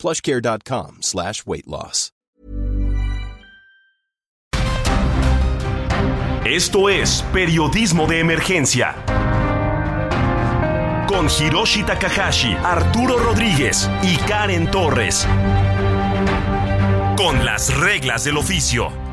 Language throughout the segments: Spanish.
plushcare.com. Esto es Periodismo de Emergencia. Con Hiroshi Takahashi, Arturo Rodríguez y Karen Torres. Con las reglas del oficio.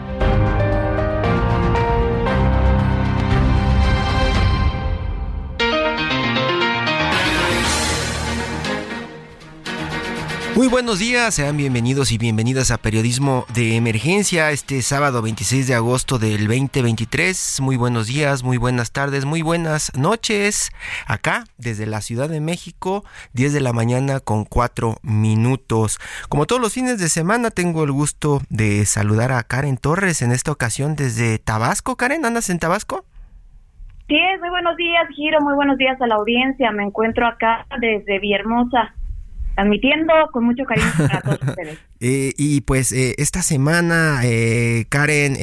Muy buenos días, sean bienvenidos y bienvenidas a Periodismo de Emergencia este sábado 26 de agosto del 2023. Muy buenos días, muy buenas tardes, muy buenas noches. Acá, desde la Ciudad de México, 10 de la mañana con 4 minutos. Como todos los fines de semana, tengo el gusto de saludar a Karen Torres en esta ocasión desde Tabasco. Karen, ¿andas en Tabasco? Sí, muy buenos días, Giro, muy buenos días a la audiencia. Me encuentro acá desde Villahermosa transmitiendo con mucho cariño para todos ustedes. Eh, y pues eh, esta semana, eh, Karen,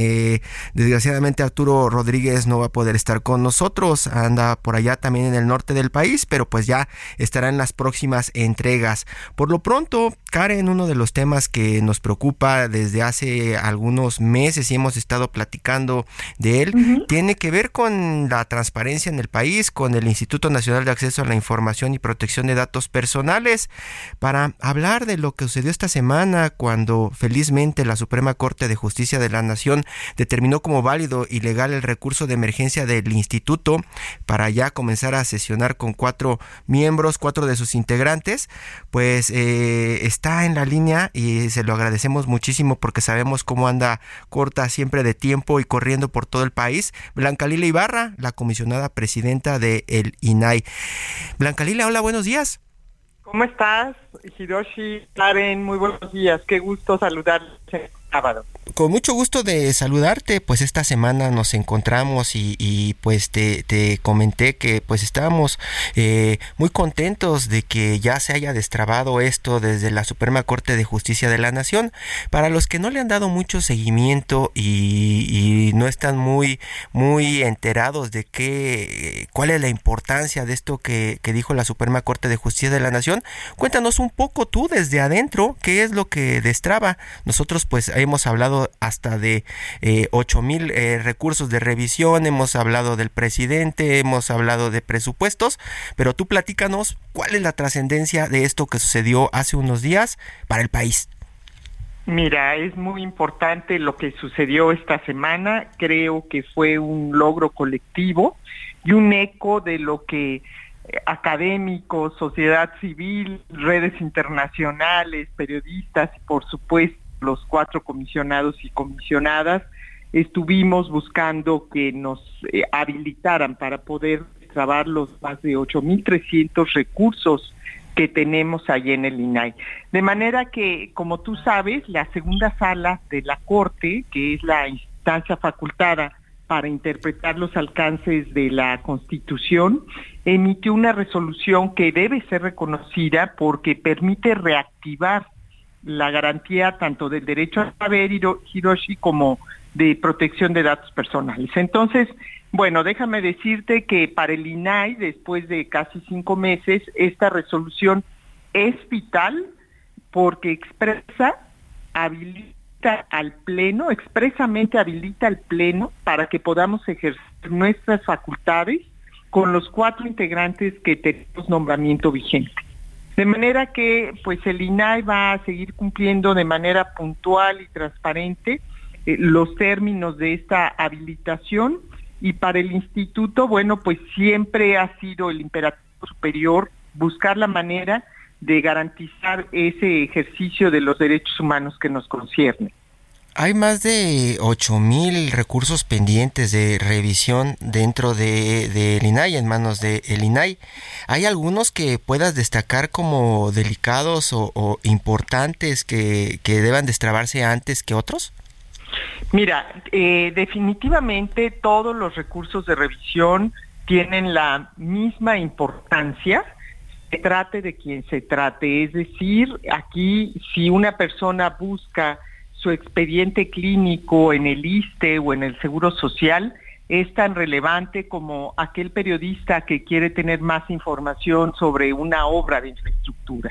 desgraciadamente Arturo Rodríguez no va a poder estar con nosotros, anda por allá también en el norte del país, pero pues ya estará en las próximas entregas. Por lo pronto, Karen, uno de los temas que nos preocupa desde hace algunos meses y hemos estado platicando de él, tiene que ver con la transparencia en el país, con el Instituto Nacional de Acceso a la Información y Protección de Datos Personales, para hablar de lo que sucedió esta semana cuando felizmente la Suprema Corte de Justicia de la Nación determinó como válido y legal el recurso de emergencia del instituto para ya comenzar a sesionar con cuatro miembros, cuatro de sus integrantes, pues eh, está en la línea y se lo agradecemos muchísimo porque sabemos cómo anda corta siempre de tiempo y corriendo por todo el país. Blanca Lila Ibarra, la comisionada presidenta de el INAI. Blanca Lila, hola, buenos días. ¿Cómo estás, Hiroshi? Karen, muy buenos días. Qué gusto saludarles Con mucho gusto de saludarte, pues esta semana nos encontramos y, pues te, comenté que pues estábamos eh, muy contentos de que ya se haya destrabado esto desde la Suprema Corte de Justicia de la Nación. Para los que no le han dado mucho seguimiento y, no están muy, muy enterados de qué, cuál es la importancia de esto que, dijo la Suprema Corte de Justicia de la Nación, cuéntanos un poco tú desde adentro qué es lo que destraba. Nosotros pues hemos hablado hasta de eh, 8 mil eh, recursos de revisión, hemos hablado del presidente, hemos hablado de presupuestos, pero tú platícanos cuál es la trascendencia de esto que sucedió hace unos días para el país. Mira, es muy importante lo que sucedió esta semana. Creo que fue un logro colectivo y un eco de lo que eh, académicos, sociedad civil, redes internacionales, periodistas y por supuesto los cuatro comisionados y comisionadas, estuvimos buscando que nos eh, habilitaran para poder trabar los más de 8.300 recursos que tenemos ahí en el INAI. De manera que, como tú sabes, la segunda sala de la Corte, que es la instancia facultada para interpretar los alcances de la Constitución, emitió una resolución que debe ser reconocida porque permite reactivar la garantía tanto del derecho a saber, Hiroshi, como de protección de datos personales. Entonces, bueno, déjame decirte que para el INAI, después de casi cinco meses, esta resolución es vital porque expresa, habilita al Pleno, expresamente habilita al Pleno para que podamos ejercer nuestras facultades con los cuatro integrantes que tenemos nombramiento vigente. De manera que pues el INAI va a seguir cumpliendo de manera puntual y transparente eh, los términos de esta habilitación y para el instituto, bueno, pues siempre ha sido el imperativo superior buscar la manera de garantizar ese ejercicio de los derechos humanos que nos concierne. Hay más de mil recursos pendientes de revisión dentro del de, INAI, en manos del de INAI. ¿Hay algunos que puedas destacar como delicados o, importantes que, que, deban destrabarse antes que otros? Mira, eh, definitivamente todos los recursos de revisión tienen la misma importancia se trate de quien se trate. Es decir, aquí si una persona busca su expediente clínico en el ISTE o en el Seguro Social es tan relevante como aquel periodista que quiere tener más información sobre una obra de infraestructura.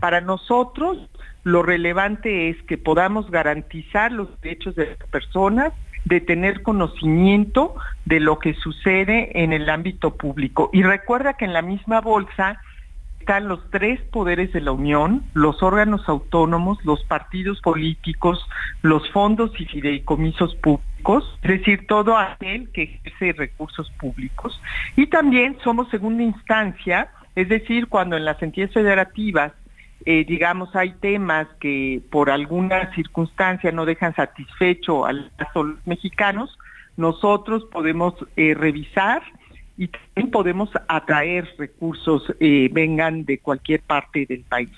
Para nosotros, lo relevante es que podamos garantizar los derechos de las personas, de tener conocimiento de lo que sucede en el ámbito público. Y recuerda que en la misma bolsa están los tres poderes de la Unión, los órganos autónomos, los partidos políticos, los fondos y fideicomisos públicos, es decir, todo aquel que ejerce recursos públicos. Y también somos segunda instancia, es decir, cuando en las entidades federativas eh, digamos, hay temas que por alguna circunstancia no dejan satisfecho a los mexicanos, nosotros podemos eh, revisar y también podemos atraer recursos, eh, vengan de cualquier parte del país.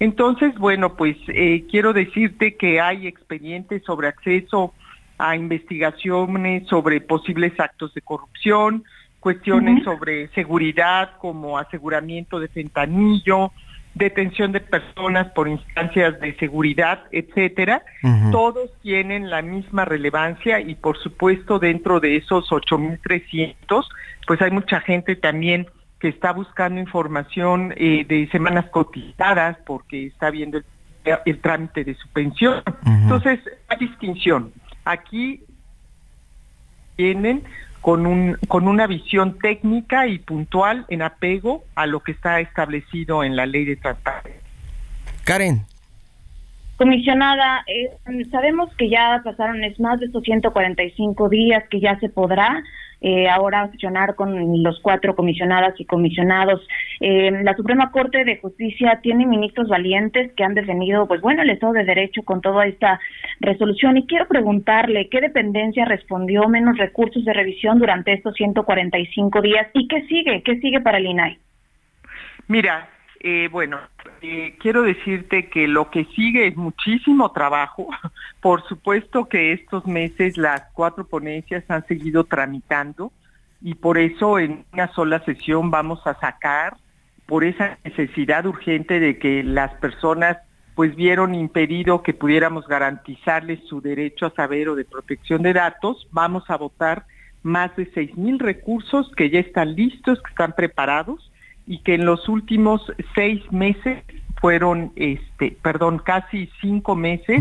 Entonces, bueno, pues eh, quiero decirte que hay expedientes sobre acceso a investigaciones sobre posibles actos de corrupción, cuestiones sobre seguridad como aseguramiento de fentanillo, detención de personas por instancias de seguridad, etcétera, todos tienen la misma relevancia y por supuesto dentro de esos 8.300, pues hay mucha gente también que está buscando información eh, de semanas cotizadas porque está viendo el, trámite de su pensión. Entonces, hay distinción. Aquí tienen con, un, con una visión técnica y puntual en apego a lo que está establecido en la ley de transparencia. Karen. Comisionada, eh, sabemos que ya pasaron es más de estos 145 días que ya se podrá eh, ahora sesionar con los cuatro comisionadas y comisionados. Eh, la Suprema Corte de Justicia tiene ministros valientes que han defendido, pues bueno, el Estado de Derecho con toda esta resolución. Y quiero preguntarle, ¿qué dependencia respondió menos recursos de revisión durante estos 145 días? ¿Y qué sigue? ¿Qué sigue para el INAI? Mira, eh, bueno, eh, quiero decirte que lo que sigue es muchísimo trabajo. Por supuesto que estos meses las cuatro ponencias han seguido tramitando y por eso en una sola sesión vamos a sacar por esa necesidad urgente de que las personas pues vieron impedido que pudiéramos garantizarles su derecho a saber o de protección de datos, vamos a votar más de seis mil recursos que ya están listos, que están preparados y que en los últimos seis meses fueron, este, perdón, casi cinco meses,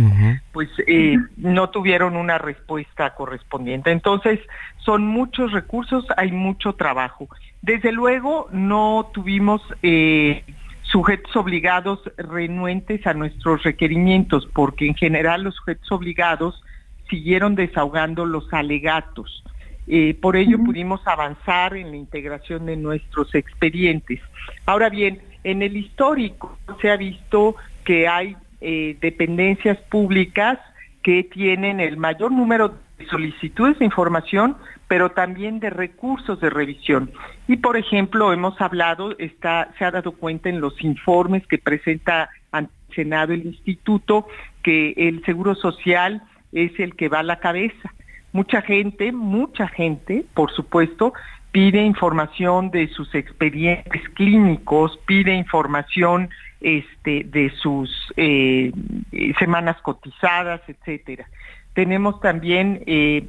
pues eh, no tuvieron una respuesta correspondiente. Entonces, son muchos recursos, hay mucho trabajo. Desde luego, no tuvimos eh, sujetos obligados renuentes a nuestros requerimientos, porque en general los sujetos obligados siguieron desahogando los alegatos. Eh, por ello pudimos avanzar en la integración de nuestros expedientes. Ahora bien, en el histórico se ha visto que hay eh, dependencias públicas que tienen el mayor número de solicitudes de información, pero también de recursos de revisión. Y por ejemplo, hemos hablado, está, se ha dado cuenta en los informes que presenta ante el Senado el Instituto, que el Seguro Social es el que va a la cabeza. Mucha gente, mucha gente, por supuesto, pide información de sus expedientes clínicos, pide información este, de sus eh, semanas cotizadas, etcétera. Tenemos también eh,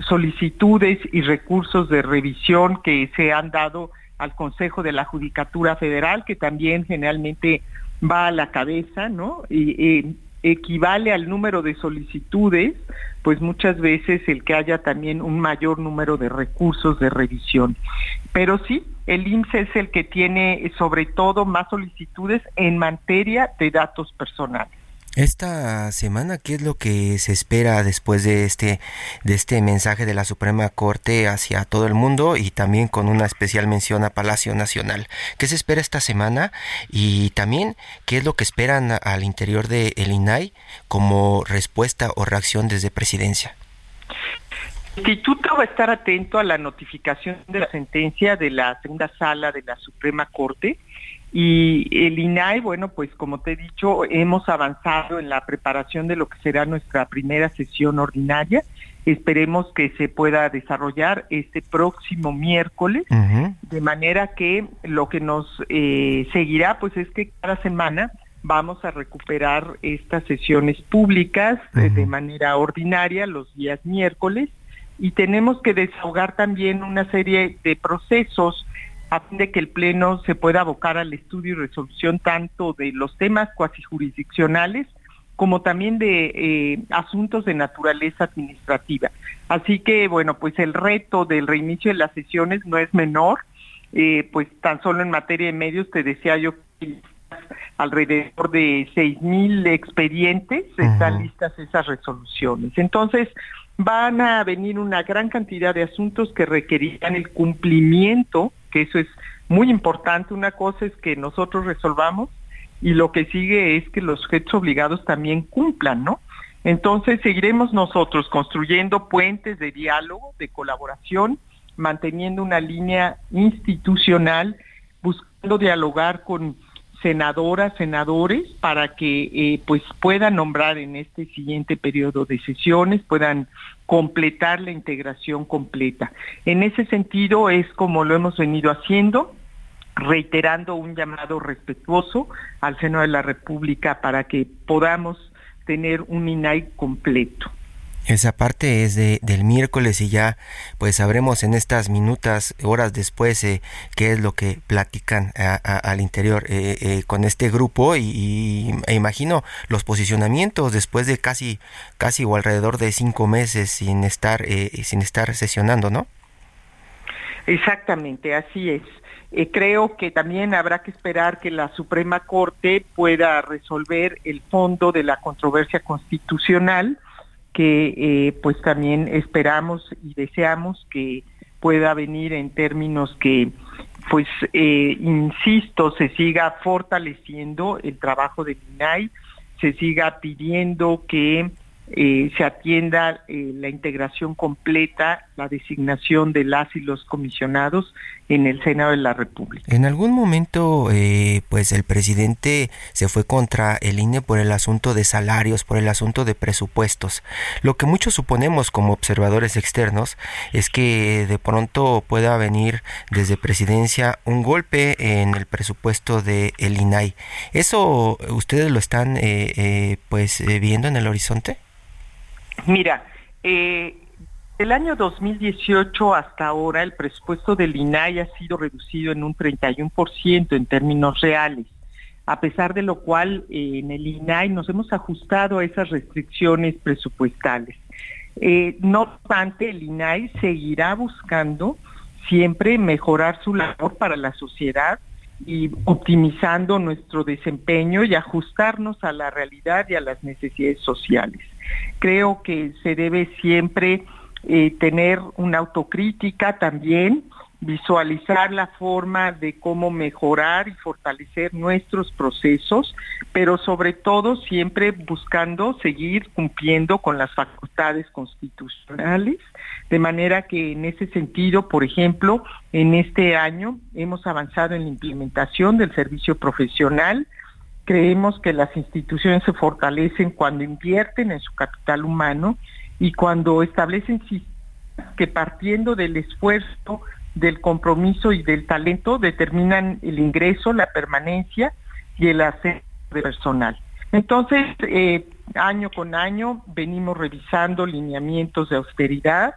solicitudes y recursos de revisión que se han dado al Consejo de la Judicatura Federal, que también generalmente va a la cabeza, ¿no? Y, equivale al número de solicitudes, pues muchas veces el que haya también un mayor número de recursos de revisión. Pero sí, el IMSS es el que tiene sobre todo más solicitudes en materia de datos personales. Esta semana, ¿qué es lo que se espera después de este, de este mensaje de la Suprema Corte hacia todo el mundo y también con una especial mención a Palacio Nacional? ¿Qué se espera esta semana? Y también, ¿qué es lo que esperan al interior del el INAI como respuesta o reacción desde presidencia? El instituto va a estar atento a la notificación de la sentencia de la segunda sala de la Suprema Corte y el INAI, bueno, pues como te he dicho, hemos avanzado en la preparación de lo que será nuestra primera sesión ordinaria. Esperemos que se pueda desarrollar este próximo miércoles, de manera que lo que nos eh, seguirá, pues es que cada semana vamos a recuperar estas sesiones públicas eh, de manera ordinaria los días miércoles. Y tenemos que desahogar también una serie de procesos a fin de que el Pleno se pueda abocar al estudio y resolución tanto de los temas cuasi jurisdiccionales como también de eh, asuntos de naturaleza administrativa. Así que, bueno, pues el reto del reinicio de las sesiones no es menor, eh, pues tan solo en materia de medios te decía yo que alrededor de seis mil expedientes están listas esas resoluciones. Entonces, van a venir una gran cantidad de asuntos que requerirán el cumplimiento que eso es muy importante. Una cosa es que nosotros resolvamos y lo que sigue es que los sujetos obligados también cumplan, ¿no? Entonces seguiremos nosotros construyendo puentes de diálogo, de colaboración, manteniendo una línea institucional, buscando dialogar con senadoras, senadores, para que eh, pues puedan nombrar en este siguiente periodo de sesiones, puedan completar la integración completa. En ese sentido es como lo hemos venido haciendo, reiterando un llamado respetuoso al seno de la República para que podamos tener un INAI completo. Esa parte es de, del miércoles y ya pues sabremos en estas minutas, horas después, eh, qué es lo que platican al interior eh, eh, con este grupo y, imagino los posicionamientos después de casi, casi o alrededor de cinco meses sin estar, sin estar sesionando, ¿no? Exactamente, así es. creo que también habrá que esperar que la Suprema Corte pueda resolver el fondo de la controversia constitucional que eh, pues también esperamos y deseamos que pueda venir en términos que pues eh, insisto se siga fortaleciendo el trabajo del INAI, se siga pidiendo que eh, se atienda la integración completa, la designación de las y los comisionados en el Senado de la República. En algún momento, eh, pues el presidente se fue contra el INE por el asunto de salarios, por el asunto de presupuestos. Lo que muchos suponemos como observadores externos es que de pronto pueda venir desde presidencia un golpe en el presupuesto de el INAI. ¿Eso ustedes lo están pues viendo en el horizonte? Mira, eh, el año 2018 hasta ahora el presupuesto del INAI ha sido reducido en un 31% en términos reales, a pesar de lo cual eh, en el INAI nos hemos ajustado a esas restricciones presupuestales. Eh, no obstante, el INAI seguirá buscando siempre mejorar su labor para la sociedad y optimizando nuestro desempeño y ajustarnos a la realidad y a las necesidades sociales. Creo que se debe siempre eh, tener una autocrítica también, visualizar la forma de cómo mejorar y fortalecer nuestros procesos, pero sobre todo siempre buscando seguir cumpliendo con las facultades constitucionales, de manera que en ese sentido, por ejemplo, en este año hemos avanzado en la implementación del servicio profesional, Creemos que las instituciones se fortalecen cuando invierten en su capital humano y cuando establecen que partiendo del esfuerzo, del compromiso y del talento determinan el ingreso, la permanencia y el ascenso personal. Entonces, eh, año con año venimos revisando lineamientos de austeridad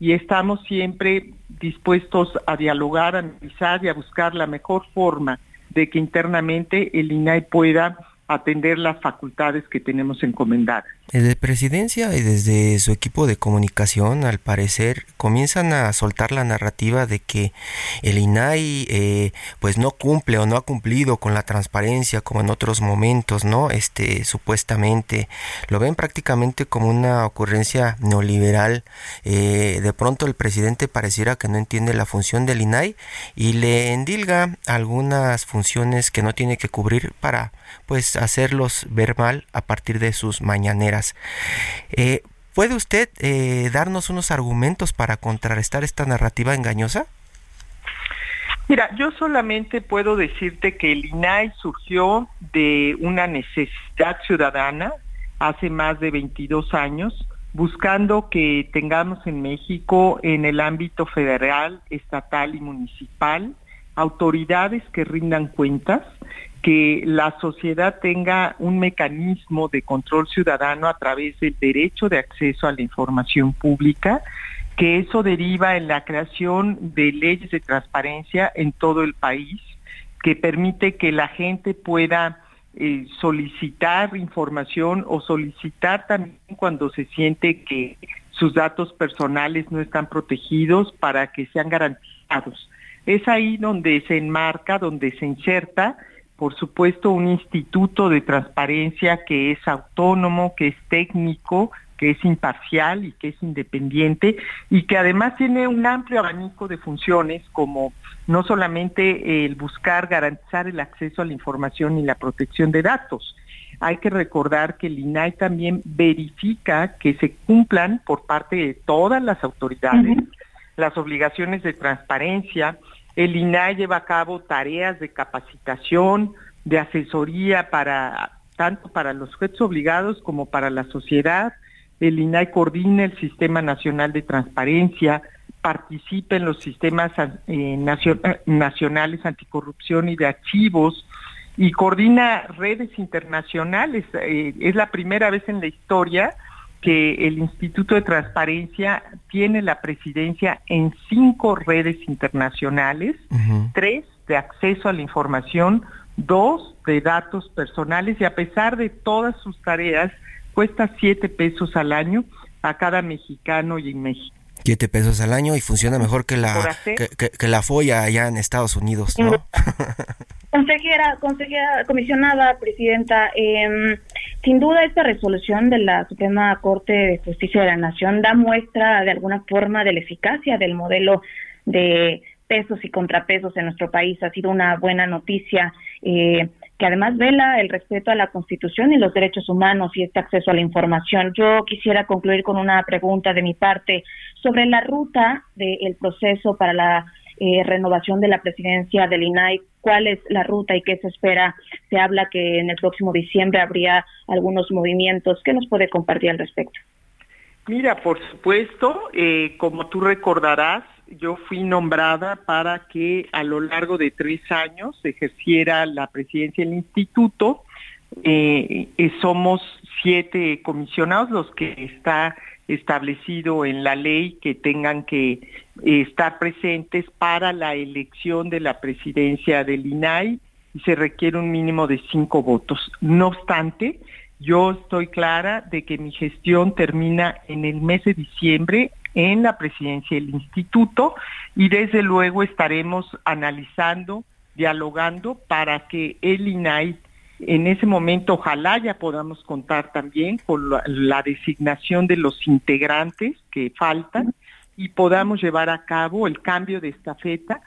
y estamos siempre dispuestos a dialogar, a analizar y a buscar la mejor forma de que internamente el INAI pueda atender las facultades que tenemos encomendadas. Desde presidencia y desde su equipo de comunicación, al parecer, comienzan a soltar la narrativa de que el INAI eh, pues no cumple o no ha cumplido con la transparencia como en otros momentos, ¿no? Este, supuestamente lo ven prácticamente como una ocurrencia neoliberal. Eh, de pronto el presidente pareciera que no entiende la función del INAI y le endilga algunas funciones que no tiene que cubrir para pues hacerlos ver mal a partir de sus mañaneras. Eh, ¿Puede usted eh, darnos unos argumentos para contrarrestar esta narrativa engañosa? Mira, yo solamente puedo decirte que el INAI surgió de una necesidad ciudadana hace más de 22 años, buscando que tengamos en México, en el ámbito federal, estatal y municipal, autoridades que rindan cuentas, que la sociedad tenga un mecanismo de control ciudadano a través del derecho de acceso a la información pública, que eso deriva en la creación de leyes de transparencia en todo el país, que permite que la gente pueda eh, solicitar información o solicitar también cuando se siente que sus datos personales no están protegidos para que sean garantizados. Es ahí donde se enmarca, donde se inserta por supuesto, un instituto de transparencia que es autónomo, que es técnico, que es imparcial y que es independiente y que además tiene un amplio abanico de funciones como no solamente el buscar garantizar el acceso a la información y la protección de datos. Hay que recordar que el INAI también verifica que se cumplan por parte de todas las autoridades las obligaciones de transparencia, el INAI lleva a cabo tareas de capacitación, de asesoría para tanto para los sujetos obligados como para la sociedad. El INAI coordina el Sistema Nacional de Transparencia, participa en los sistemas eh, nacionales anticorrupción y de archivos y coordina redes internacionales. Eh, es la primera vez en la historia que el Instituto de Transparencia tiene la presidencia en cinco redes internacionales, tres de acceso a la información, dos de datos personales y a pesar de todas sus tareas, cuesta siete pesos al año a cada mexicano y en México. Siete pesos al año y funciona mejor que la, que, la FOIA allá en Estados Unidos, ¿no? Consejera, consejera, comisionada, presidenta, eh, sin duda esta resolución de la Suprema Corte de Justicia de la Nación da muestra de alguna forma de la eficacia del modelo de pesos y contrapesos en nuestro país. Ha sido una buena noticia eh, que además vela el respeto a la Constitución y los derechos humanos y este acceso a la información. Yo quisiera concluir con una pregunta de mi parte sobre la ruta del proceso para la eh, renovación de la presidencia del INAI, cuál es la ruta y qué se espera. Se habla que en el próximo diciembre habría algunos movimientos. ¿Qué nos puede compartir al respecto? Mira, por supuesto, eh, como tú recordarás, yo fui nombrada para que a lo largo de tres años ejerciera la presidencia del instituto. Eh, somos siete comisionados los que está establecido en la ley que tengan que eh, estar presentes para la elección de la presidencia del INAI y se requiere un mínimo de cinco votos. No obstante, yo estoy clara de que mi gestión termina en el mes de diciembre en la presidencia del instituto y desde luego estaremos analizando, dialogando para que el INAI en ese momento ojalá ya podamos contar también con la, designación de los integrantes que faltan y podamos llevar a cabo el cambio de estafeta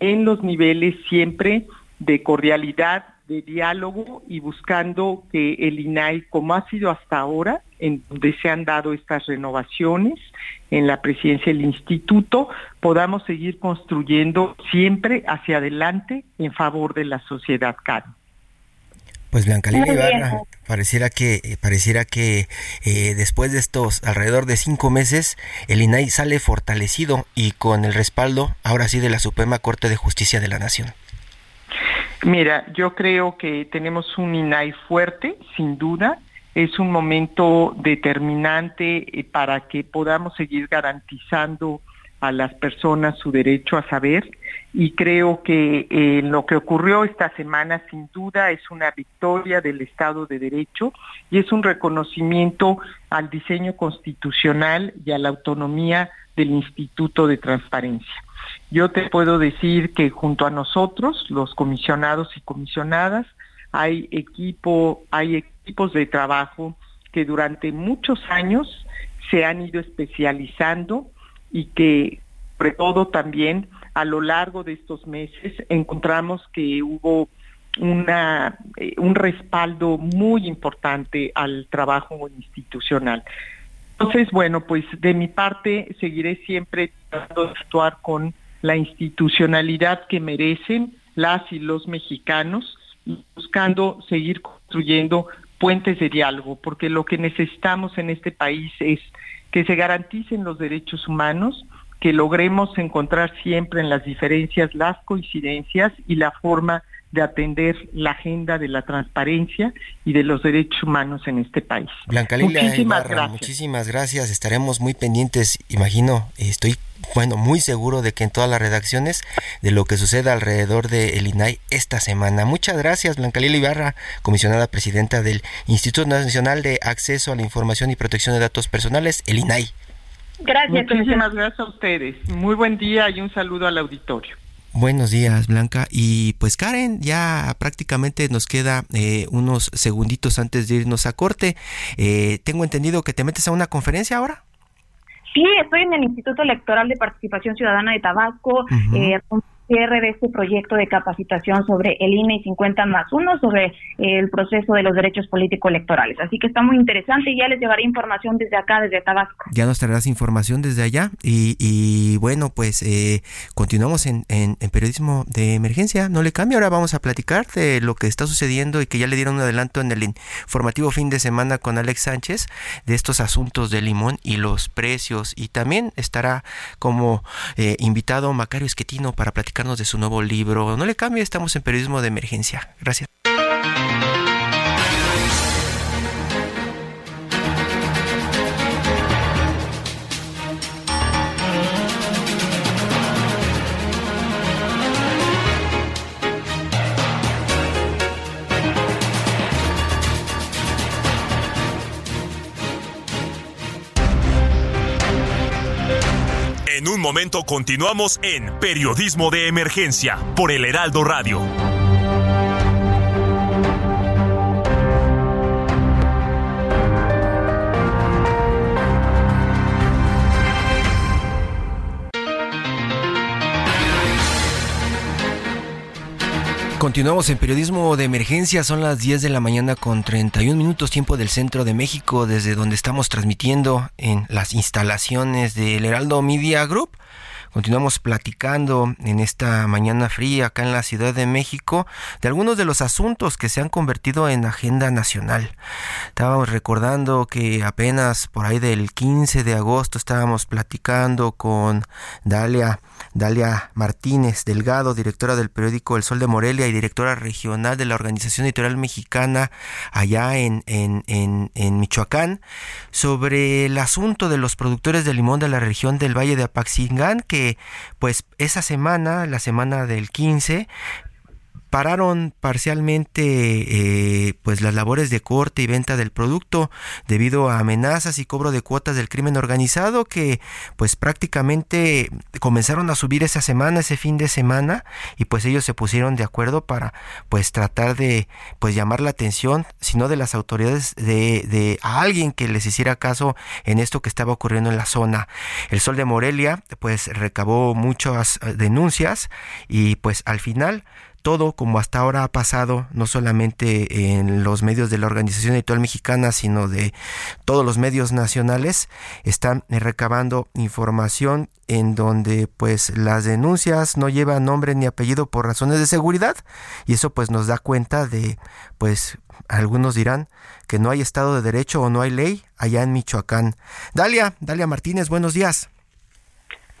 en los niveles siempre de cordialidad, de diálogo y buscando que el INAI, como ha sido hasta ahora, en donde se han dado estas renovaciones en la presidencia del instituto, podamos seguir construyendo siempre hacia adelante en favor de la sociedad CAN. Pues Blanca Lili Ibarra, pareciera que, eh, pareciera que eh, después de estos alrededor de cinco meses, el INAI sale fortalecido y con el respaldo, ahora sí, de la Suprema Corte de Justicia de la Nación. Mira, yo creo que tenemos un INAI fuerte, sin duda. Es un momento determinante eh, para que podamos seguir garantizando a las personas su derecho a saber y creo que eh, lo que ocurrió esta semana sin duda es una victoria del Estado de Derecho y es un reconocimiento al diseño constitucional y a la autonomía del Instituto de Transparencia. Yo te puedo decir que junto a nosotros, los comisionados y comisionadas, hay equipo, hay equipos de trabajo que durante muchos años se han ido especializando y que sobre todo también a lo largo de estos meses encontramos que hubo una, eh, un respaldo muy importante al trabajo institucional. Entonces, bueno, pues de mi parte seguiré siempre tratando de actuar con la institucionalidad que merecen las y los mexicanos, buscando seguir construyendo puentes de diálogo, porque lo que necesitamos en este país es que se garanticen los derechos humanos, que logremos encontrar siempre en las diferencias las coincidencias y la forma de atender la agenda de la transparencia y de los derechos humanos en este país. Blanca muchísimas gracias. Muchísimas gracias. Estaremos muy pendientes, imagino, estoy bueno, muy seguro de que en todas las redacciones de lo que suceda alrededor del el INAI esta semana. Muchas gracias, Blanca Lila Ibarra, comisionada presidenta del Instituto Nacional de Acceso a la Información y Protección de Datos Personales, el INAI. Gracias. Muchísimas gracias a ustedes. Muy buen día y un saludo al auditorio. Buenos días, Blanca. Y pues Karen, ya prácticamente nos queda eh, unos segunditos antes de irnos a corte. Eh, tengo entendido que te metes a una conferencia ahora. Sí, estoy en el Instituto Electoral de Participación Ciudadana de Tabasco cierre de este proyecto de capacitación sobre el INE y 50 más uno sobre el proceso de los derechos políticos electorales. Así que está muy interesante y ya les llevaré información desde acá, desde Tabasco. Ya nos traerás información desde allá y, bueno, pues eh, continuamos en, en, periodismo de emergencia, no le cambia, ahora vamos a platicar de lo que está sucediendo y que ya le dieron un adelanto en el informativo fin de semana con Alex Sánchez de estos asuntos de limón y los precios y también estará como eh, invitado Macario Esquetino para platicar de su nuevo libro. No le cambie, estamos en periodismo de emergencia. Gracias. En un momento continuamos en Periodismo de Emergencia por el Heraldo Radio. Continuamos en periodismo de emergencia, son las 10 de la mañana con 31 minutos tiempo del centro de México, desde donde estamos transmitiendo en las instalaciones del Heraldo Media Group. Continuamos platicando en esta mañana fría acá en la Ciudad de México de algunos de los asuntos que se han convertido en agenda nacional. Estábamos recordando que apenas por ahí del 15 de agosto estábamos platicando con Dalia Dalia Martínez Delgado, directora del periódico El Sol de Morelia y directora regional de la Organización Editorial Mexicana allá en, en, en, Michoacán, sobre el asunto de los productores de limón de la región del Valle de Apaxingán, que pues esa semana, la semana del 15, pararon parcialmente eh, pues las labores de corte y venta del producto debido a amenazas y cobro de cuotas del crimen organizado que pues prácticamente comenzaron a subir esa semana ese fin de semana y pues ellos se pusieron de acuerdo para pues tratar de pues llamar la atención si no de las autoridades de, de a alguien que les hiciera caso en esto que estaba ocurriendo en la zona. El Sol de Morelia pues recabó muchas eh, denuncias y pues al final todo como hasta ahora ha pasado, no solamente en los medios de la Organización Editorial Mexicana, sino de todos los medios nacionales, están recabando información en donde pues las denuncias no llevan nombre ni apellido por razones de seguridad y eso pues nos da cuenta de pues algunos dirán que no hay Estado de Derecho o no hay ley allá en Michoacán. Dalia, Dalia Martínez, buenos días.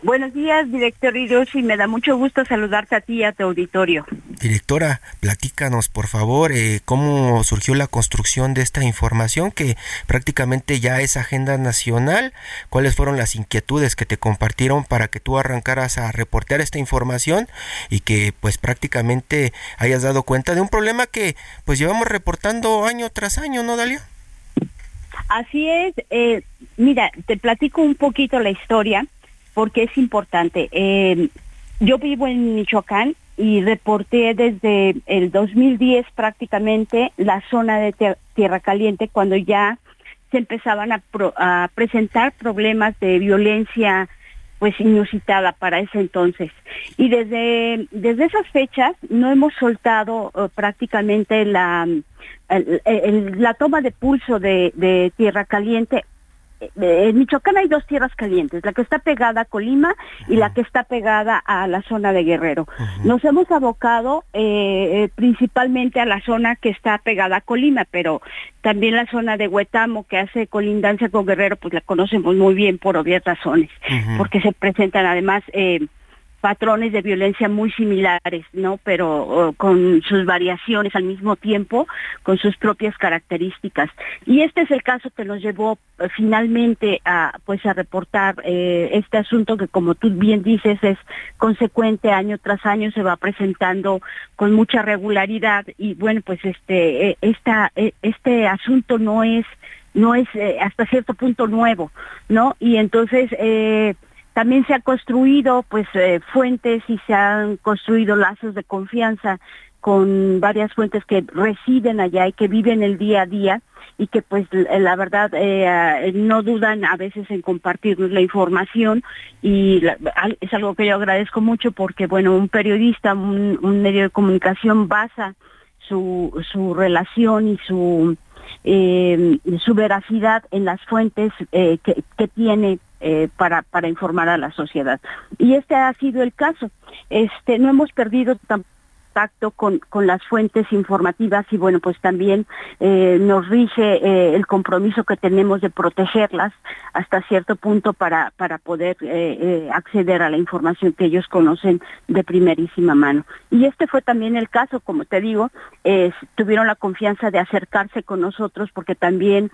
Buenos días, director Hiroshi. Me da mucho gusto saludarte a ti y a tu auditorio. Directora, platícanos, por favor, eh, cómo surgió la construcción de esta información que prácticamente ya es agenda nacional. ¿Cuáles fueron las inquietudes que te compartieron para que tú arrancaras a reportear esta información y que pues prácticamente hayas dado cuenta de un problema que pues llevamos reportando año tras año, ¿no, Dalia? Así es. Eh, mira, te platico un poquito la historia porque es importante. Eh, yo vivo en Michoacán y reporté desde el 2010 prácticamente la zona de Tierra Caliente cuando ya se empezaban a, presentar problemas de violencia pues inusitada para ese entonces. Y desde, desde esas fechas no hemos soltado uh, prácticamente la, la toma de pulso de Tierra Caliente en Michoacán hay dos tierras calientes, la que está pegada a Colima y la que está pegada a la zona de Guerrero. Nos hemos abocado eh, eh, principalmente a la zona que está pegada a Colima, pero también la zona de Huetamo que hace colindancia con Guerrero, pues la conocemos muy bien por obvias razones, porque se presentan además eh, patrones de violencia muy similares, ¿no? Pero con sus variaciones al mismo tiempo, con sus propias características. Y este es el caso que nos llevó eh, finalmente a, pues, a reportar eh, este asunto que, como tú bien dices, es consecuente año tras año, se va presentando con mucha regularidad y, bueno, pues este, eh, esta, este asunto no es no es hasta cierto punto nuevo, ¿no? Y entonces también se han construido pues eh, fuentes y se han construido lazos de confianza con varias fuentes que residen allá y que viven el día a día y que pues la verdad eh, no dudan a veces en compartirnos la información y es algo que yo agradezco mucho porque bueno un periodista un, medio de comunicación basa su relación y su eh, su veracidad en las fuentes que, que tiene eh, para, para informar a la sociedad. Y este ha sido el caso. Este, no hemos perdido tampoco contacto con, con las fuentes informativas y bueno, pues también eh, nos rige eh, el compromiso que tenemos de protegerlas hasta cierto punto para, para poder eh, acceder a la información que ellos conocen de primerísima mano. Y este fue también el caso, como te digo, tuvieron la confianza de acercarse con nosotros porque también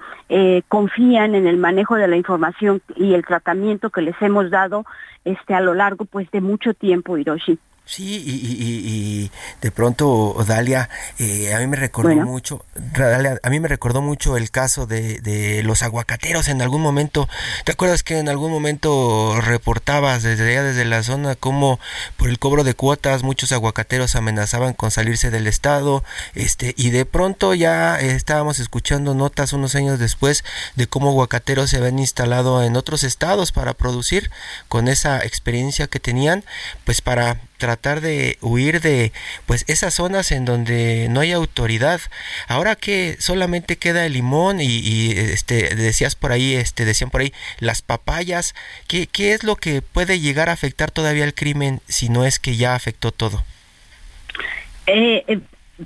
confían en el manejo de la información y el tratamiento que les hemos dado este a lo largo pues de mucho tiempo, Hiroshi. Sí, y, de pronto Dalia, eh, a mí me recordó mucho, a mí me recordó mucho el caso de, de, los aguacateros en algún momento. ¿Te acuerdas que en algún momento reportabas desde allá, desde la zona, cómo por el cobro de cuotas muchos aguacateros amenazaban con salirse del estado, este, y de pronto ya estábamos escuchando notas unos años después de cómo aguacateros se habían instalado en otros estados para producir con esa experiencia que tenían, pues para tratar de huir de pues esas zonas en donde no hay autoridad. Ahora que solamente queda el limón y, este decías por ahí, este decían por ahí las papayas, ¿qué, ¿qué es lo que puede llegar a afectar todavía el crimen si no es que ya afectó todo? Eh, eh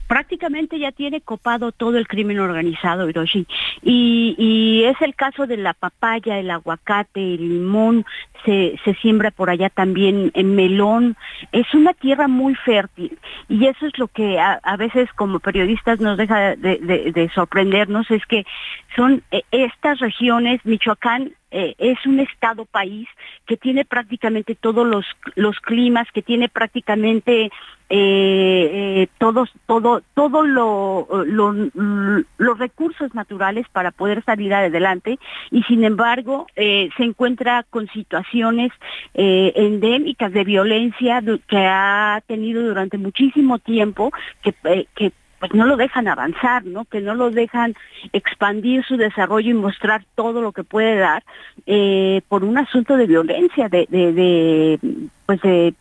prácticamente ya tiene copado todo el crimen organizado, Hiroshi. Y, y es el caso de la papaya, el aguacate, el limón, se, se siembra por allá también en melón. Es una tierra muy fértil y eso es lo que a, veces como periodistas nos deja de, de, sorprendernos, es que son eh, estas regiones, Michoacán eh, es un estado país que tiene prácticamente todos los, los climas, que tiene prácticamente eh, todos, todo, todo lo, los recursos naturales para poder salir adelante y sin embargo se encuentra con situaciones eh, endémicas de violencia que ha tenido durante muchísimo tiempo, eh, que pues no lo dejan avanzar, ¿no? Que no lo dejan expandir su desarrollo y mostrar todo lo que puede dar eh, por un asunto de violencia, de, de, de pues de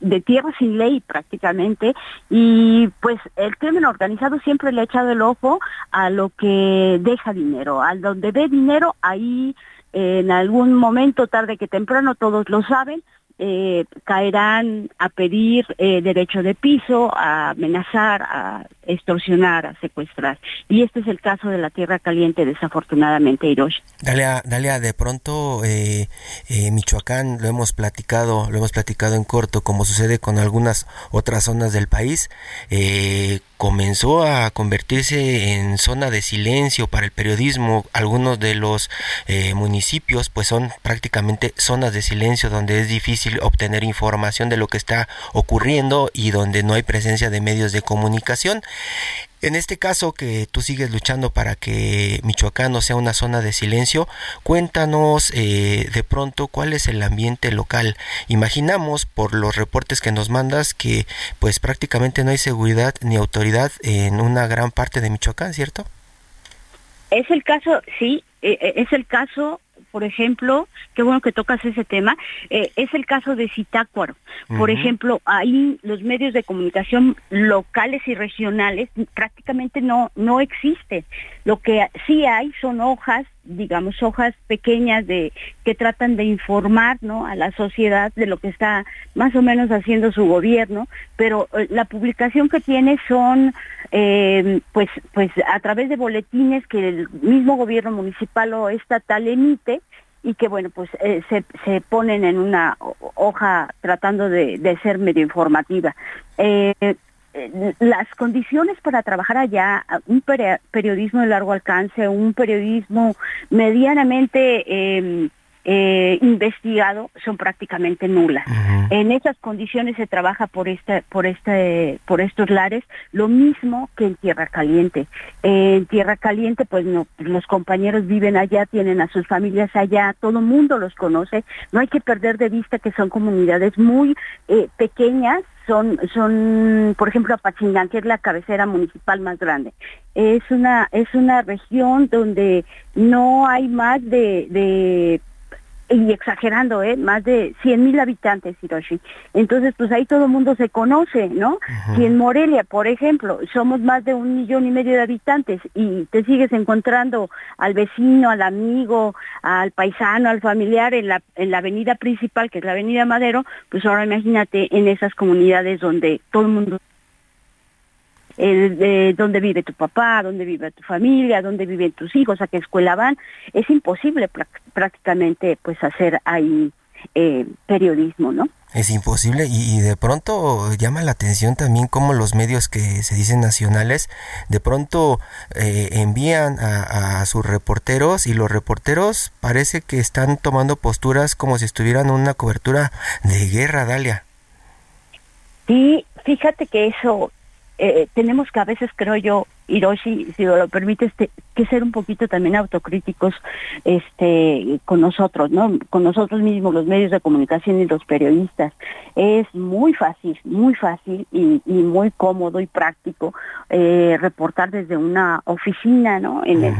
de tierra sin ley prácticamente y pues el crimen organizado siempre le ha echado el ojo a lo que deja dinero, al donde ve dinero ahí en algún momento, tarde que temprano, todos lo saben, eh, caerán a pedir eh, derecho de piso, a amenazar, a extorsionar, a secuestrar. Y este es el caso de la Tierra Caliente, desafortunadamente, Hiroshi. Dalia, Dalia de pronto eh, Michoacán, lo hemos platicado, lo hemos platicado en corto, como sucede con algunas otras zonas del país, comenzó a convertirse en zona de silencio para el periodismo. Algunos de los municipios pues son prácticamente zonas de silencio donde es difícil obtener información de lo que está ocurriendo y donde no hay presencia de medios de comunicación. En este caso que tú sigues luchando para que Michoacán no sea una zona de silencio, cuéntanos eh, de pronto cuál es el ambiente local. Imaginamos por los reportes que nos mandas que pues prácticamente no hay seguridad ni autoridad en una gran parte de Michoacán, ¿cierto? Es el caso, sí, e, e, es el caso por ejemplo, qué bueno que tocas ese tema, eh, es el caso de Citácuaro. Por ejemplo, ahí los medios de comunicación locales y regionales prácticamente no, no existen. Lo que sí hay son hojas, digamos, hojas pequeñas de que tratan de informar ¿no? a la sociedad de lo que está más o menos haciendo su gobierno, pero eh, la publicación que tiene son eh, pues, pues a través de boletines que el mismo gobierno municipal o estatal emite y que bueno pues eh, se, se, ponen en una hoja tratando de, de ser medio informativa. Eh, las condiciones para trabajar allá, un periodismo de largo alcance, un periodismo medianamente eh, investigado son prácticamente nulas. En esas condiciones se trabaja por esta, por este, por estos lares, lo mismo que en Tierra Caliente. en Tierra Caliente, pues no, los compañeros viven allá, tienen a sus familias allá, todo el mundo los conoce. No hay que perder de vista que son comunidades muy eh, pequeñas, son, son, por ejemplo, Apachingán, que es la cabecera municipal más grande. Es una, es una región donde no hay más de, de y exagerando, ¿eh? más de 100 mil habitantes, Hiroshi. Entonces, pues ahí todo el mundo se conoce, ¿no? Si en Morelia, por ejemplo, somos más de un millón y medio de habitantes y te sigues encontrando al vecino, al amigo, al paisano, al familiar en la, en la avenida principal, que es la avenida Madero, pues ahora imagínate en esas comunidades donde todo el mundo de dónde vive tu papá, dónde vive tu familia, dónde viven tus hijos, a qué escuela van, es imposible prácticamente pues hacer ahí eh, periodismo, ¿no? Es imposible y, de pronto llama la atención también cómo los medios que se dicen nacionales de pronto eh, envían a, a, sus reporteros y los reporteros parece que están tomando posturas como si estuvieran en una cobertura de guerra, Dalia. Sí, fíjate que eso eh, tenemos que a veces, creo yo, Hiroshi, si lo permites, que ser un poquito también autocríticos este, con nosotros, ¿no? Con nosotros mismos, los medios de comunicación y los periodistas. Es muy fácil, muy fácil y, muy cómodo y práctico eh, reportar desde una oficina, ¿no? En el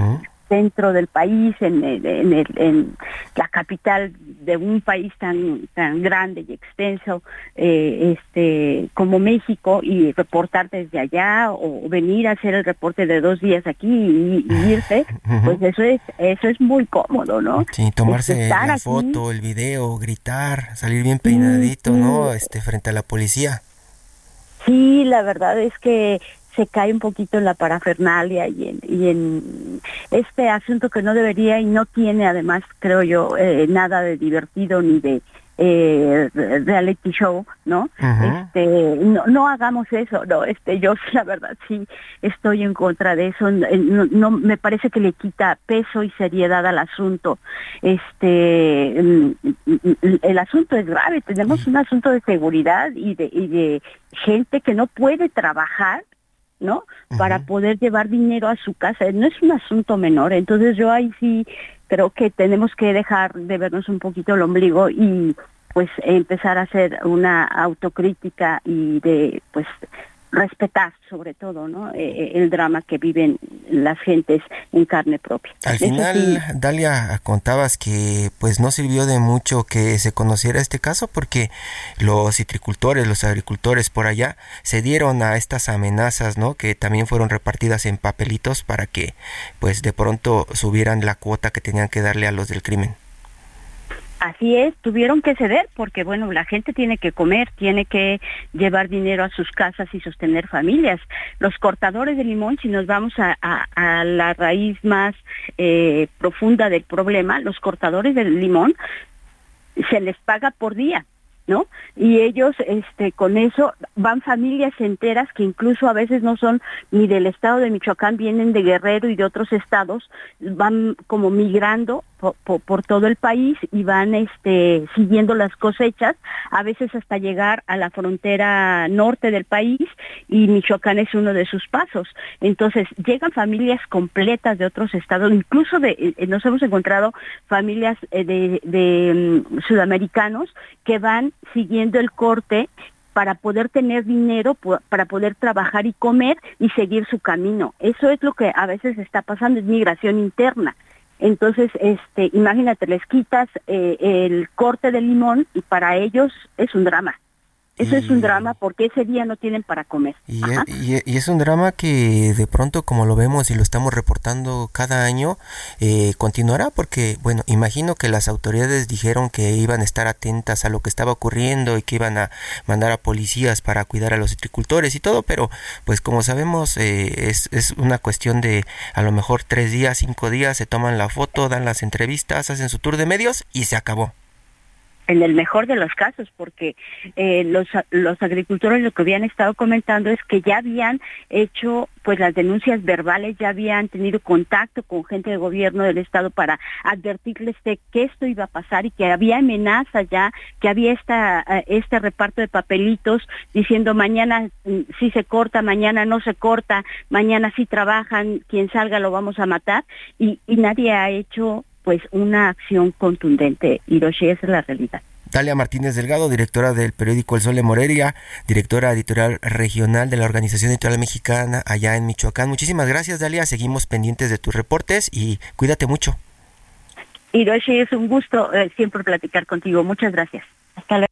centro del país, en, en, la capital de un país tan tan grande y extenso eh, este como México y reportar desde allá o venir a hacer el reporte de dos días aquí y, irse, pues eso es eso es muy cómodo, ¿no? Sí, tomarse la foto, el video, gritar, salir bien peinadito, ¿no? Este frente a la policía. Sí, la verdad es que se cae un poquito en la parafernalia y en, y en este asunto que no debería y no tiene además, creo yo, eh, nada de divertido ni de eh, reality show, ¿no? Este, no, no hagamos eso, no, este, yo la verdad sí estoy en contra de eso, no, me parece que le quita peso y seriedad al asunto. Este, mm, el asunto es grave, tenemos un asunto de seguridad y de, y de gente que no puede trabajar ¿no? Para poder llevar dinero a su casa. No es un asunto menor. Entonces yo ahí sí creo que tenemos que dejar de vernos un poquito el ombligo y pues empezar a hacer una autocrítica y de pues respetar sobre todo ¿no? Eh, eh, el drama que viven las gentes en carne propia. Al final, Dalia, contabas que pues no sirvió de mucho que se conociera este caso porque los citricultores, los agricultores por allá se dieron a estas amenazas, ¿no? Que también fueron repartidas en papelitos para que pues de pronto subieran la cuota que tenían que darle a los del crimen. Así es, tuvieron que ceder porque, bueno, la gente tiene que comer, tiene que llevar dinero a sus casas y sostener familias. Los cortadores de limón, si nos vamos a, la raíz más eh, profunda del problema, los cortadores de limón se les paga por día. ¿no? Y ellos, este, con eso van familias enteras que incluso a veces no son ni del estado de Michoacán, vienen de Guerrero y de otros estados, van como migrando por, todo el país y van este, siguiendo las cosechas, a veces hasta llegar a la frontera norte del país y Michoacán es uno de sus pasos. Entonces llegan familias completas de otros estados, incluso de, eh, nos hemos encontrado familias eh, de, de mm, sudamericanos que van siguiendo el corte para poder tener dinero, para poder trabajar y comer y seguir su camino. Eso es lo que a veces está pasando, es migración interna. Entonces, este, imagínate, les quitas eh, el corte de limón y para ellos es un drama. Eso es un drama porque ese día no tienen para comer. Y es, un drama que de pronto, como lo vemos y lo estamos reportando cada año, eh, continuará porque, bueno, imagino que las autoridades dijeron que iban a estar atentas a lo que estaba ocurriendo y que iban a mandar a policías para cuidar a los agricultores y todo, pero pues como sabemos eh, es, es una cuestión de a lo mejor tres días, cinco días, se toman la foto, dan las entrevistas, hacen su tour de medios y se acabó en el mejor de los casos, porque eh, los, los agricultores lo que habían estado comentando es que ya habían hecho pues las denuncias verbales, ya habían tenido contacto con gente del gobierno del estado para advertirles de que esto iba a pasar y que había amenazas ya, que había esta, eh, este reparto de papelitos diciendo mañana mm, sí se corta, mañana no se corta, mañana sí trabajan, quien salga lo vamos a matar y, y nadie ha hecho pues una acción contundente. Hiroshi, esa es la realidad. Dalia Martínez Delgado, directora del periódico El Sol de Morelia, directora editorial regional de la Organización Editorial Mexicana allá en Michoacán. Muchísimas gracias, Dalia. Seguimos pendientes de tus reportes y cuídate mucho. Hiroshi, es un gusto eh, siempre platicar contigo. Muchas gracias. Hasta luego.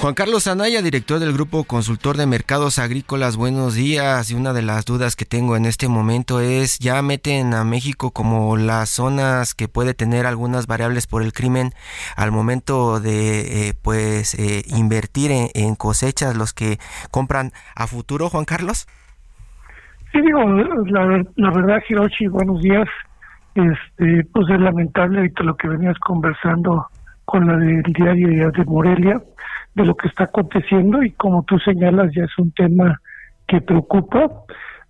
Juan Carlos Anaya, director del Grupo Consultor de Mercados Agrícolas, buenos días. Y una de las dudas que tengo en este momento es, ¿ya meten a México como las zonas que puede tener algunas variables por el crimen al momento de, eh, pues, eh, invertir en, cosechas los que compran a futuro, Juan Carlos? Sí, digo, la, verdad, Hiroshi, buenos días. Este, pues es lamentable ahorita lo que venías conversando con la del diario de Morelia de lo que está aconteciendo y como tú señalas ya es un tema que preocupa,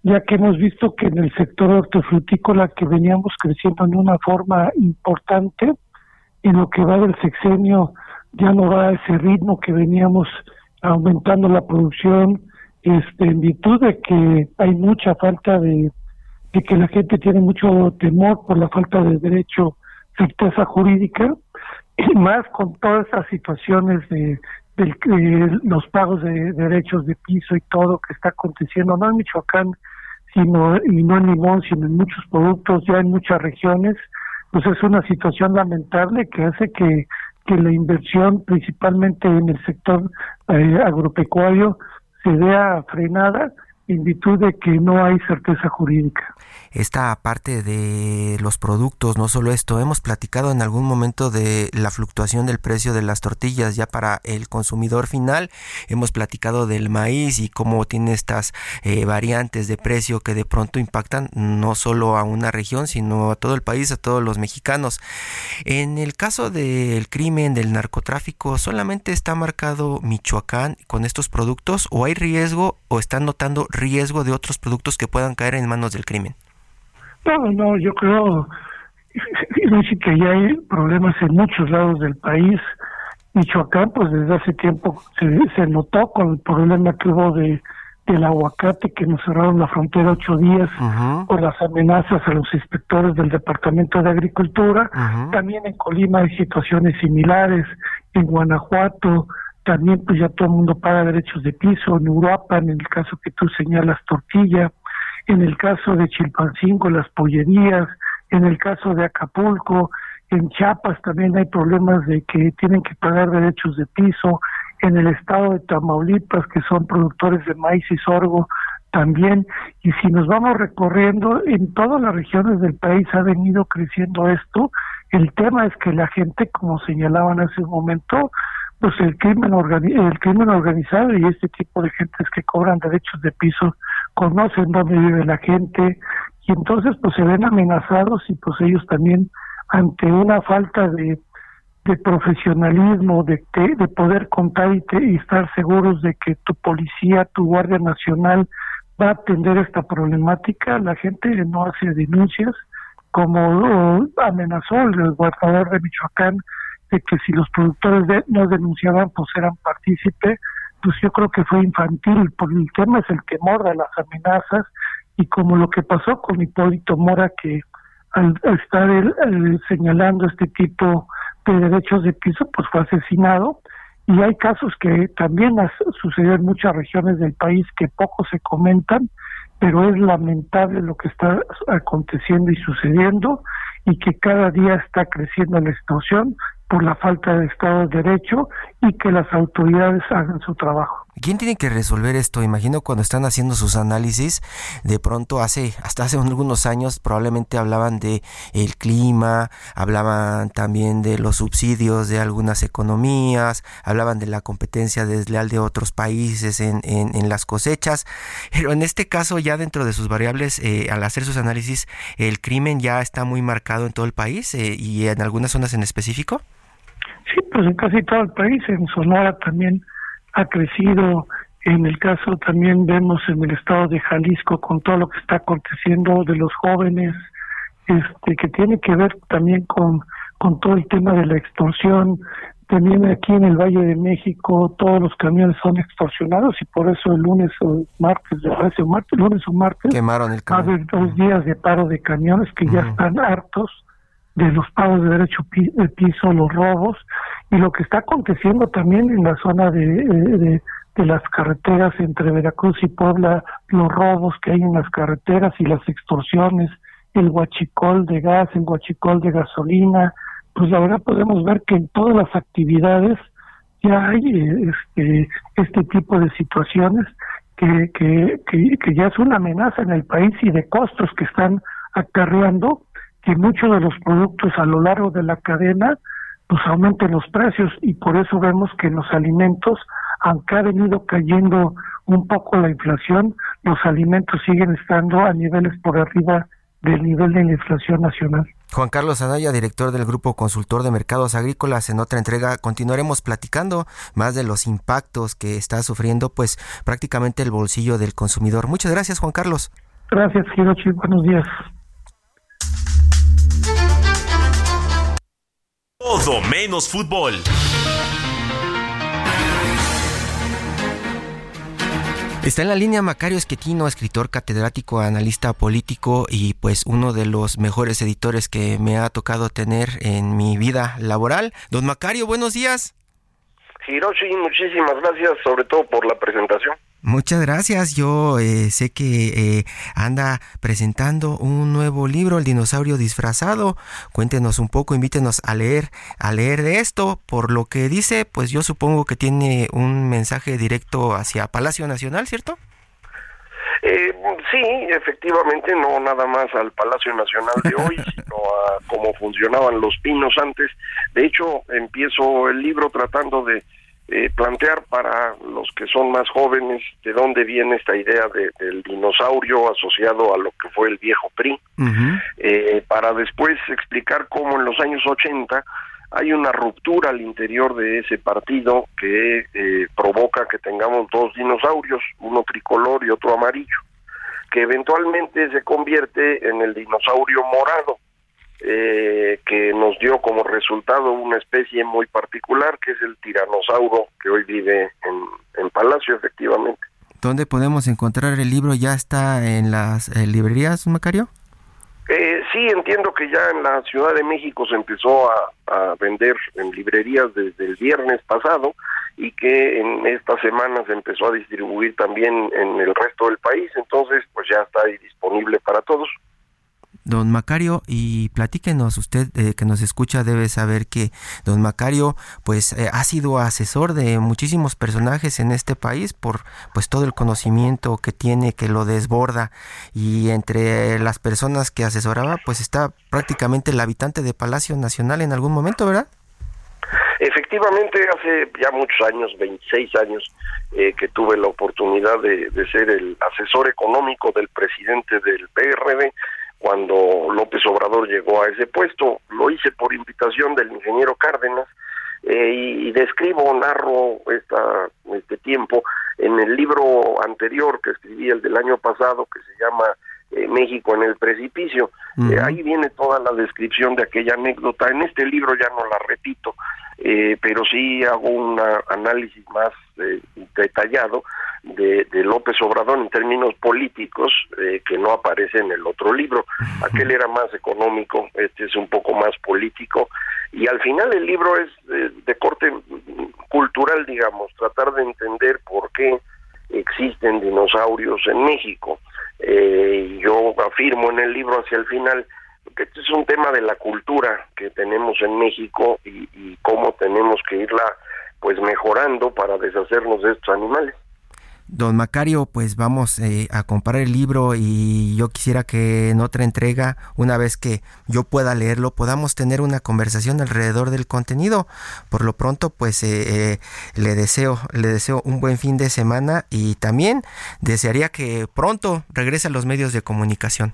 ya que hemos visto que en el sector hortofrutícola que veníamos creciendo en una forma importante, en lo que va del sexenio ya no va a ese ritmo que veníamos aumentando la producción, este, en virtud de que hay mucha falta de, de que la gente tiene mucho temor por la falta de derecho, certeza jurídica, y más con todas esas situaciones de del, los pagos de, derechos de piso y todo que está aconteciendo, no en Michoacán, sino y no en Limón, sino en muchos productos, ya en muchas regiones, pues es una situación lamentable que hace que, que la inversión, principalmente en el sector eh, agropecuario, se vea frenada en virtud de que no hay certeza jurídica esta parte de los productos, no solo esto, hemos platicado en algún momento de la fluctuación del precio de las tortillas ya para el consumidor final, hemos platicado del maíz y cómo tiene estas eh, variantes de precio que de pronto impactan no solo a una región, sino a todo el país, a todos los mexicanos. En el caso del crimen, del narcotráfico, solamente está marcado Michoacán con estos productos o hay riesgo o están notando riesgo de otros productos que puedan caer en manos del crimen. No, no, yo creo que ya hay problemas en muchos lados del país. Michoacán, pues desde hace tiempo se, se notó con el problema que hubo de, del aguacate que nos cerraron la frontera ocho días por las amenazas a los inspectores del Departamento de Agricultura. También en Colima hay situaciones similares, en Guanajuato también pues ya todo el mundo paga derechos de piso, en Uruapan, en el caso que tú señalas, tortilla, en el caso de Chilpancingo, las pollerías, en el caso de Acapulco, en Chiapas también hay problemas de que tienen que pagar derechos de piso, en el estado de Tamaulipas, que son productores de maíz y sorgo, también. Y si nos vamos recorriendo, en todas las regiones del país ha venido creciendo esto. El tema es que la gente, como señalaban hace un momento, pues el crimen, el crimen organizado y este tipo de gentes que cobran derechos de piso conocen dónde vive la gente y entonces pues se ven amenazados y pues ellos también ante una falta de de profesionalismo, de, de poder contar y, estar seguros de que tu policía, tu Guardia Nacional va a atender esta problemática. La gente no hace denuncias, como amenazó el gobernador de Michoacán, de que si los productores no denunciaban, pues eran partícipes. Pues yo creo que fue infantil, porque el tema es el temor de las amenazas y como lo que pasó con Hipólito Mora, que al, estar señalando este tipo de derechos de piso, pues fue asesinado. Y hay casos que también sucedido en muchas regiones del país que poco se comentan, pero es lamentable lo que está aconteciendo y sucediendo y que cada día está creciendo la extorsión por la falta de Estado de Derecho y que las autoridades hagan su trabajo. ¿Quién tiene que resolver esto? Imagino cuando están haciendo sus análisis, de pronto hace hasta hace algunos años probablemente hablaban de el clima, hablaban también de los subsidios de algunas economías, hablaban de la competencia desleal de otros países en, en, las cosechas, pero en este caso ya dentro de sus variables, eh, al hacer sus análisis, el crimen ya está muy marcado en todo el país eh, y en algunas zonas en específico. Sí, pues en casi todo el país, en Sonora también ha crecido. En el caso también vemos en el estado de Jalisco con todo lo que está aconteciendo de los jóvenes, este que tiene que ver también con con todo el tema de la extorsión. También aquí en el Valle de México todos los camiones son extorsionados y por eso el lunes o martes, de martes, lunes o martes, quemaron el camión. dos días de paro de camiones que ya están hartos de los pagos de derecho de piso, los robos, y lo que está aconteciendo también en la zona de, de, las carreteras entre Veracruz y Puebla, los robos que hay en las carreteras y las extorsiones, el guachicol de gas, el guachicol de gasolina, pues ahora podemos ver que en todas las actividades ya hay este, este tipo de situaciones que, que, que ya es una amenaza en el país y de costos que están acarreando que muchos de los productos a lo largo de la cadena pues aumenten los precios y por eso vemos que los alimentos, aunque ha venido cayendo un poco la inflación, los alimentos siguen estando a niveles por arriba del nivel de la inflación nacional. Juan Carlos Anaya, director del Grupo Consultor de Mercados Agrícolas, en otra entrega continuaremos platicando más de los impactos que está sufriendo pues prácticamente el bolsillo del consumidor. Muchas gracias, Juan Carlos. Gracias, Hirochi. Buenos días. Todo menos fútbol. Está en la línea Macario Esquetino, escritor catedrático, analista político y pues uno de los mejores editores que me ha tocado tener en mi vida laboral. Don Macario, buenos días. Hiroshi, muchísimas gracias, sobre todo por la presentación. Muchas gracias. Yo eh, sé que eh, anda presentando un nuevo libro, El dinosaurio disfrazado. Cuéntenos un poco, invítenos a leer, a leer de esto. Por lo que dice, pues yo supongo que tiene un mensaje directo hacia Palacio Nacional, ¿cierto? Eh, sí, efectivamente, no nada más al Palacio Nacional de hoy, sino a cómo funcionaban los pinos antes. De hecho, empiezo el libro tratando de eh, plantear para los que son más jóvenes de dónde viene esta idea del dinosaurio asociado a lo que fue el viejo PRI, eh, para después explicar cómo en los años 80 hay una ruptura al interior de ese partido que eh, provoca que tengamos dos dinosaurios, uno tricolor y otro amarillo, que eventualmente se convierte en el dinosaurio morado, eh, que nos dio como resultado una especie muy particular, que es el tiranosauro que hoy vive en, Palacio, efectivamente. ¿Dónde podemos encontrar el libro? ¿Ya está en las eh, librerías, Macario? Eh, sí, entiendo que ya en la Ciudad de México se empezó a, vender en librerías desde el viernes pasado y que en esta semana se empezó a distribuir también en el resto del país, entonces pues ya está ahí disponible para todos. Don Macario, y platíquenos, usted eh, que nos escucha debe saber que don Macario pues eh, ha sido asesor de muchísimos personajes en este país por pues todo el conocimiento que tiene, que lo desborda y entre las personas que asesoraba pues está prácticamente el habitante de Palacio Nacional en algún momento, ¿verdad? Efectivamente, hace ya muchos años, 26 años, eh, que tuve la oportunidad de, de, ser el asesor económico del presidente del PRD cuando López Obrador llegó a ese puesto. Lo hice por invitación del ingeniero Cárdenas eh, y, describo, narro esta, este tiempo en el libro anterior que escribí, el del año pasado, que se llama eh, México en el precipicio. Eh, ahí viene toda la descripción de aquella anécdota. En este libro ya no la repito, pero sí hago un análisis más detallado de, López Obrador en términos políticos eh, que no aparece en el otro libro. Aquel era más económico, este es un poco más político y al final el libro es de, corte cultural, digamos, tratar de entender por qué existen dinosaurios en México. Eh, yo afirmo en el libro hacia el final este es un tema de la cultura que tenemos en México y, cómo tenemos que irla pues mejorando para deshacernos de estos animales. Don Macario, pues vamos eh, a comprar el libro y yo quisiera que en otra entrega, una vez que yo pueda leerlo, podamos tener una conversación alrededor del contenido. Por lo pronto, pues eh, eh, le deseo, le deseo un buen fin de semana y también desearía que pronto regrese a los medios de comunicación.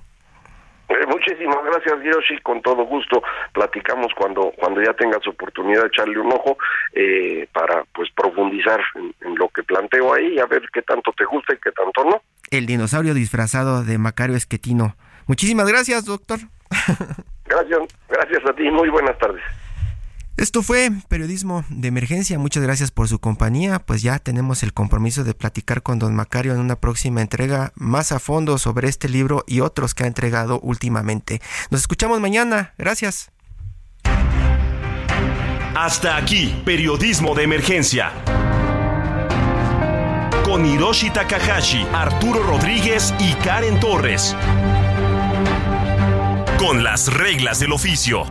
Gracias, Yoshi. Con todo gusto platicamos cuando cuando ya tengas oportunidad de echarle un ojo eh, para pues profundizar en, lo que planteo ahí, a ver qué tanto te gusta y qué tanto no. El dinosaurio disfrazado de Macario Esquetino. Muchísimas gracias, doctor. Gracias, gracias a ti. Muy buenas tardes. Esto fue Periodismo de Emergencia. Muchas gracias por su compañía. Pues ya tenemos el compromiso de platicar con don Macario en una próxima entrega más a fondo sobre este libro y otros que ha entregado últimamente. Nos escuchamos mañana. Gracias. Hasta aquí, Periodismo de Emergencia. Con Hiroshi Takahashi, Arturo Rodríguez y Karen Torres. Con las reglas del oficio.